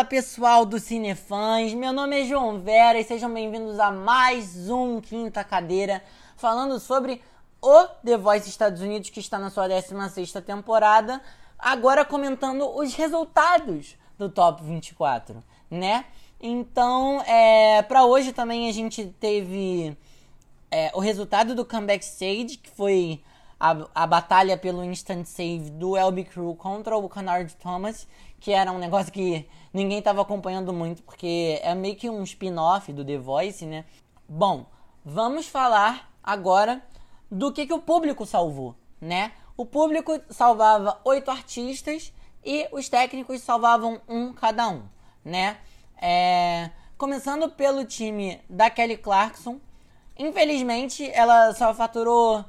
Fala pessoal do Cinefãs, meu nome é João Vera e sejam bem-vindos a mais um Quinta Cadeira falando sobre o The Voice Estados Unidos que está na sua 16 temporada, agora comentando os resultados do Top 24, né? Então, é, para hoje também a gente teve é, o resultado do Comeback Stage, que foi a, a batalha pelo Instant Save do LB Crew contra o Canard Thomas, que era um negócio que ninguém estava acompanhando muito, porque é meio que um spin-off do The Voice, né? Bom, vamos falar agora do que, que o público salvou, né? O público salvava oito artistas e os técnicos salvavam um cada um, né? É... Começando pelo time da Kelly Clarkson, infelizmente ela só faturou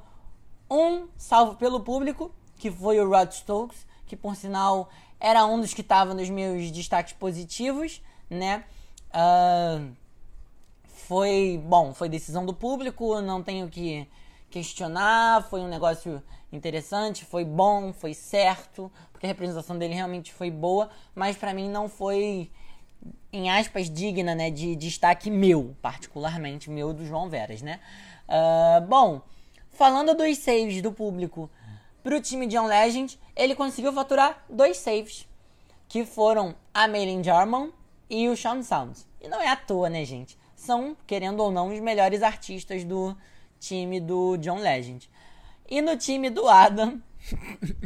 um salvo pelo público, que foi o Rod Stokes, que por sinal era um dos que estava nos meus destaques positivos, né? Uh, foi bom, foi decisão do público, não tenho que questionar, foi um negócio interessante, foi bom, foi certo, porque a representação dele realmente foi boa, mas para mim não foi em aspas digna, né, de destaque meu, particularmente meu do João Veras, né? Uh, bom, Falando dos saves do público para o time de John Legend, ele conseguiu faturar dois saves, que foram a Maylin Jarman e o Sean Sounds. E não é à toa, né, gente? São, querendo ou não, os melhores artistas do time do John Legend. E no time do Adam,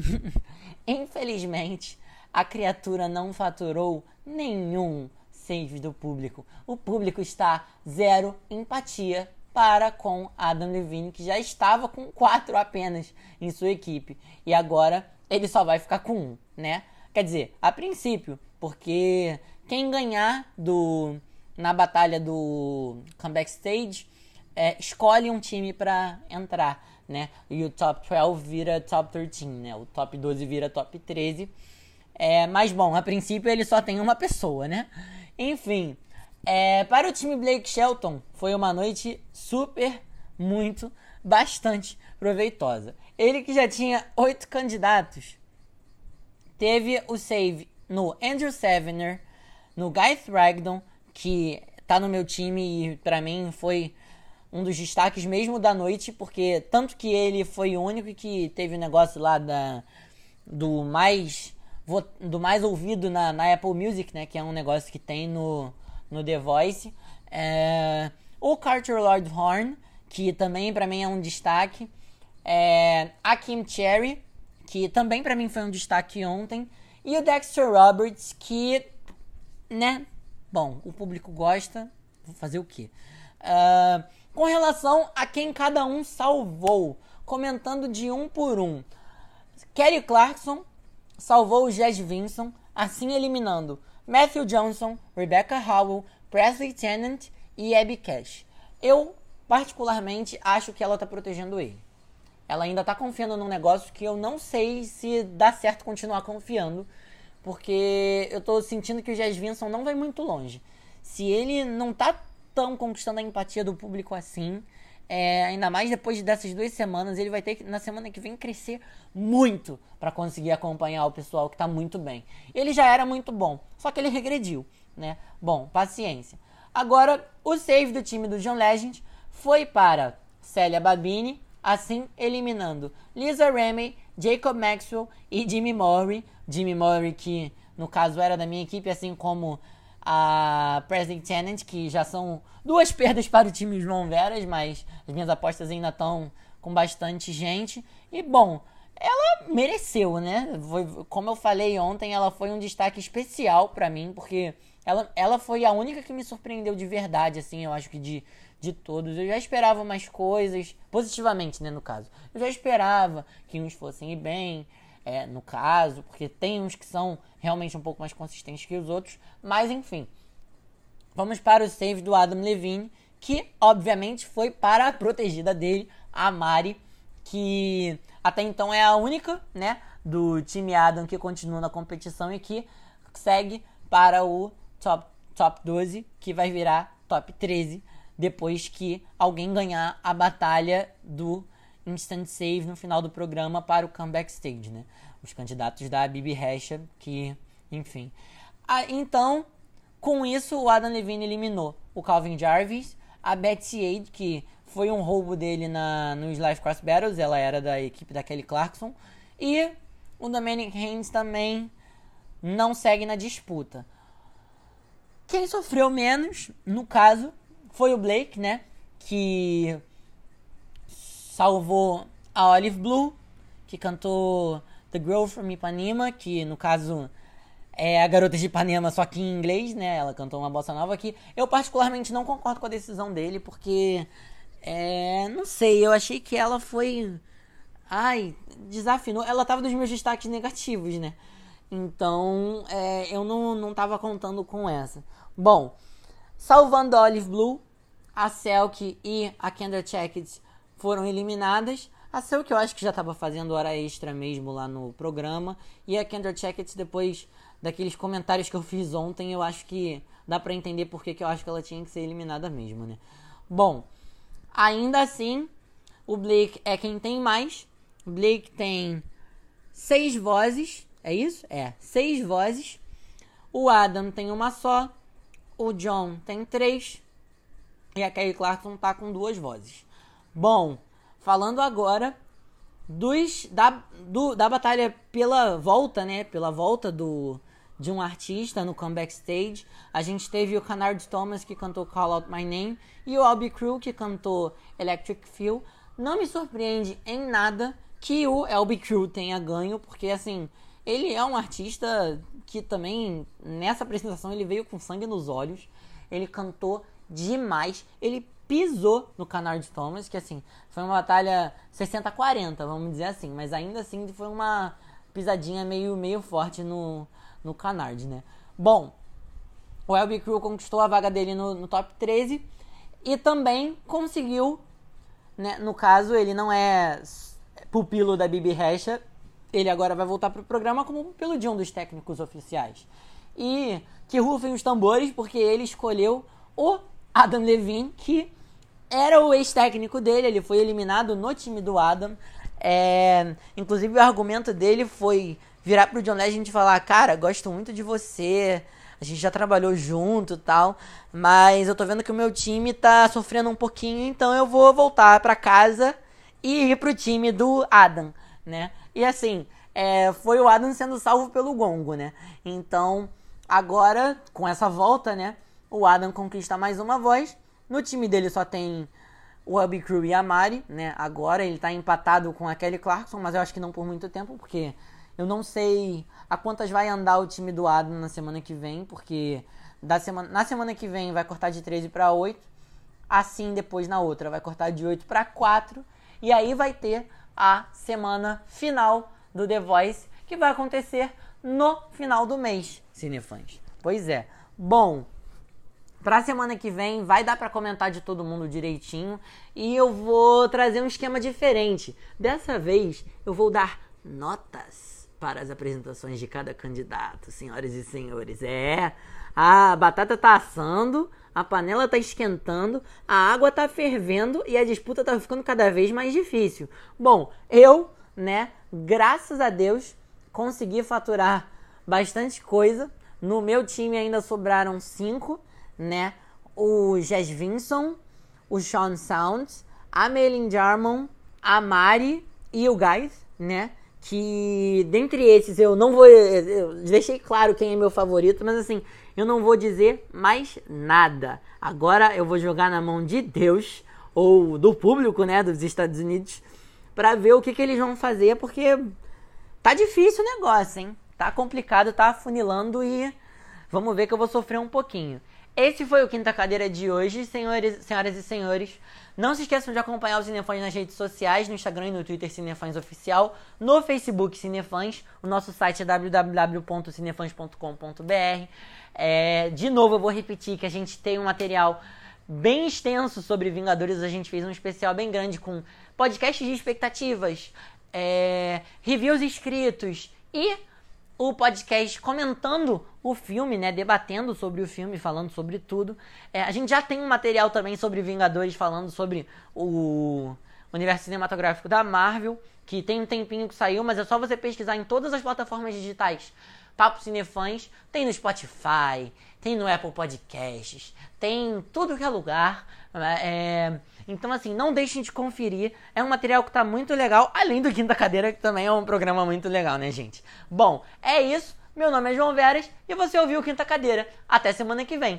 infelizmente, a criatura não faturou nenhum save do público. O público está zero empatia para com Adam Levine, que já estava com quatro apenas em sua equipe. E agora ele só vai ficar com um, né? Quer dizer, a princípio, porque quem ganhar do na batalha do comeback stage é, escolhe um time para entrar, né? E o top 12 vira top 13, né? O top 12 vira top 13. É, mas bom, a princípio ele só tem uma pessoa, né? Enfim, é, para o time Blake Shelton, foi uma noite super, muito, bastante proveitosa. Ele que já tinha oito candidatos, teve o save no Andrew Sevener, no Guy Thragdon, que tá no meu time e para mim foi um dos destaques mesmo da noite, porque tanto que ele foi o único que teve o negócio lá da, do mais do mais ouvido na, na Apple Music, né, que é um negócio que tem no no The Voice. É, o Carter Lord Horn, que também para mim é um destaque. É, a Kim Cherry, que também para mim foi um destaque ontem. E o Dexter Roberts, que, né? Bom, o público gosta, vou fazer o quê? Uh, com relação a quem cada um salvou, comentando de um por um. Kelly Clarkson salvou o Jazz Vinson, assim eliminando Matthew Johnson, Rebecca Howell, Presley Tennant e Abby Cash. Eu, particularmente, acho que ela está protegendo ele. Ela ainda está confiando num negócio que eu não sei se dá certo continuar confiando, porque eu estou sentindo que o Jazz Vinson não vai muito longe. Se ele não está tão conquistando a empatia do público assim, é, ainda mais depois dessas duas semanas, ele vai ter que, na semana que vem, crescer muito para conseguir acompanhar o pessoal que está muito bem. Ele já era muito bom, só que ele regrediu, né? Bom, paciência. Agora, o save do time do John Legend foi para Célia Babini, assim eliminando Lisa Ramey, Jacob Maxwell e Jimmy Murray. Jimmy Murray, que no caso era da minha equipe, assim como a President Tenant, que já são duas perdas para o time João Veras, mas as minhas apostas ainda estão com bastante gente. E bom, ela mereceu, né? Foi, como eu falei ontem, ela foi um destaque especial para mim, porque ela, ela foi a única que me surpreendeu de verdade, assim, eu acho que de, de todos. Eu já esperava mais coisas, positivamente, né, no caso. Eu já esperava que uns fossem ir bem, é, no caso, porque tem uns que são realmente um pouco mais consistentes que os outros, mas enfim. Vamos para o save do Adam Levine, que obviamente foi para a protegida dele, a Mari, que até então é a única, né, do time Adam que continua na competição e que segue para o top, top 12, que vai virar top 13 depois que alguém ganhar a batalha do instant save no final do programa para o comeback stage, né? Os candidatos da Bibi Recha, que, enfim. Ah, então, Com isso, o Adam Levine eliminou o Calvin Jarvis, a Betsy Aid, que foi um roubo dele na, nos Life Cross Battles, ela era da equipe da Kelly Clarkson, e o Dominic Haynes também não segue na disputa. Quem sofreu menos, no caso, foi o Blake, né? Que salvou a Olive Blue, que cantou The Girl from Ipanema, que no caso é a garota de Ipanema, só que em inglês, né? Ela cantou uma bossa nova aqui. Eu particularmente não concordo com a decisão dele, porque é, não sei, eu achei que ela foi ai, desafinou. Ela tava nos meus destaques negativos, né? Então, é, eu não, não tava contando com essa. Bom, salvando a Olive Blue, a Selk e a Kendra Checkett foram eliminadas. A Selk eu acho que já estava fazendo hora extra mesmo lá no programa. E a Kendra Checkett, depois daqueles comentários que eu fiz ontem, eu acho que dá para entender porque que eu acho que ela tinha que ser eliminada mesmo, né? Bom, ainda assim, o Blake é quem tem mais. O Blake tem seis vozes é isso? É. Seis vozes. O Adam tem uma só. O John tem três. E a Kelly Clarkson tá com duas vozes. Bom, falando agora dos da, do, da batalha pela volta, né? Pela volta do de um artista no comeback stage. A gente teve o Canard Thomas que cantou Call Out My Name e o Albie Crew que cantou Electric Feel. Não me surpreende em nada que o Albie Crew tenha ganho, porque assim, ele é um artista que também, nessa apresentação, ele veio com sangue nos olhos. Ele cantou demais. Ele pisou no Canard Thomas, que assim, foi uma batalha 60-40, vamos dizer assim. Mas ainda assim foi uma pisadinha meio, meio forte no, no Canard, né? Bom, o LB Crew conquistou a vaga dele no, no top 13 e também conseguiu, né, no caso, ele não é pupilo da Bibi Recha, ele agora vai voltar para o programa como pelo de um dos técnicos oficiais. E que rufem os tambores, porque ele escolheu o Adam Levine, que era o ex-técnico dele, ele foi eliminado no time do Adam. É, inclusive o argumento dele foi virar pro John Legend e falar, cara, gosto muito de você, a gente já trabalhou junto tal, mas eu tô vendo que o meu time tá sofrendo um pouquinho, então eu vou voltar para casa e ir pro time do Adam, né? E assim, é, foi o Adam sendo salvo pelo Gongo, né? Então, agora, com essa volta, né? O Adam conquista mais uma voz. No time dele só tem o Hubby Crew e a Mari, né? Agora ele tá empatado com a Kelly Clarkson, mas eu acho que não por muito tempo, porque eu não sei a quantas vai andar o time do Adam na semana que vem, porque da semana, na semana que vem vai cortar de 13 para 8, assim depois na outra vai cortar de 8 para 4, e aí vai ter a semana final do The Voice, que vai acontecer no final do mês, cinefãs. Pois é. Bom, pra semana que vem vai dar para comentar de todo mundo direitinho e eu vou trazer um esquema diferente. Dessa vez eu vou dar notas para as apresentações de cada candidato, senhoras e senhores. É, a batata tá assando, a panela tá esquentando, a água tá fervendo e a disputa tá ficando cada vez mais difícil. Bom, eu, né, graças a Deus, consegui faturar bastante coisa. No meu time ainda sobraram cinco, né? O Jess Vinson, o Sean Sounds, a Melin Jarmon, a Mari e o Guys, né? Que dentre esses eu não vou. Eu deixei claro quem é meu favorito, mas assim, eu não vou dizer mais nada. Agora eu vou jogar na mão de Deus, ou do público, né, dos Estados Unidos, para ver o que, que eles vão fazer, porque tá difícil o negócio, hein? Tá complicado, tá afunilando e vamos ver que eu vou sofrer um pouquinho. Esse foi o Quinta Cadeira de hoje, senhores, senhoras e senhores. Não se esqueçam de acompanhar o Cinefãs nas redes sociais, no Instagram e no Twitter Cinefãs Oficial, no Facebook Cinefãs, o nosso site é www.cinefãs.com.br. É, de novo, eu vou repetir que a gente tem um material bem extenso sobre Vingadores. A gente fez um especial bem grande com podcasts de expectativas, é, reviews escritos e o podcast comentando o filme, né? Debatendo sobre o filme, falando sobre tudo. É, a gente já tem um material também sobre Vingadores, falando sobre o universo cinematográfico da Marvel, que tem um tempinho que saiu, mas é só você pesquisar em todas as plataformas digitais Papo Cinefãs tem no Spotify, tem no Apple Podcasts, tem em tudo que é lugar. Né? É... Então, assim, não deixem de conferir. É um material que tá muito legal, além do Quinta Cadeira, que também é um programa muito legal, né, gente? Bom, é isso. Meu nome é João Veras e você ouviu Quinta Cadeira. Até semana que vem.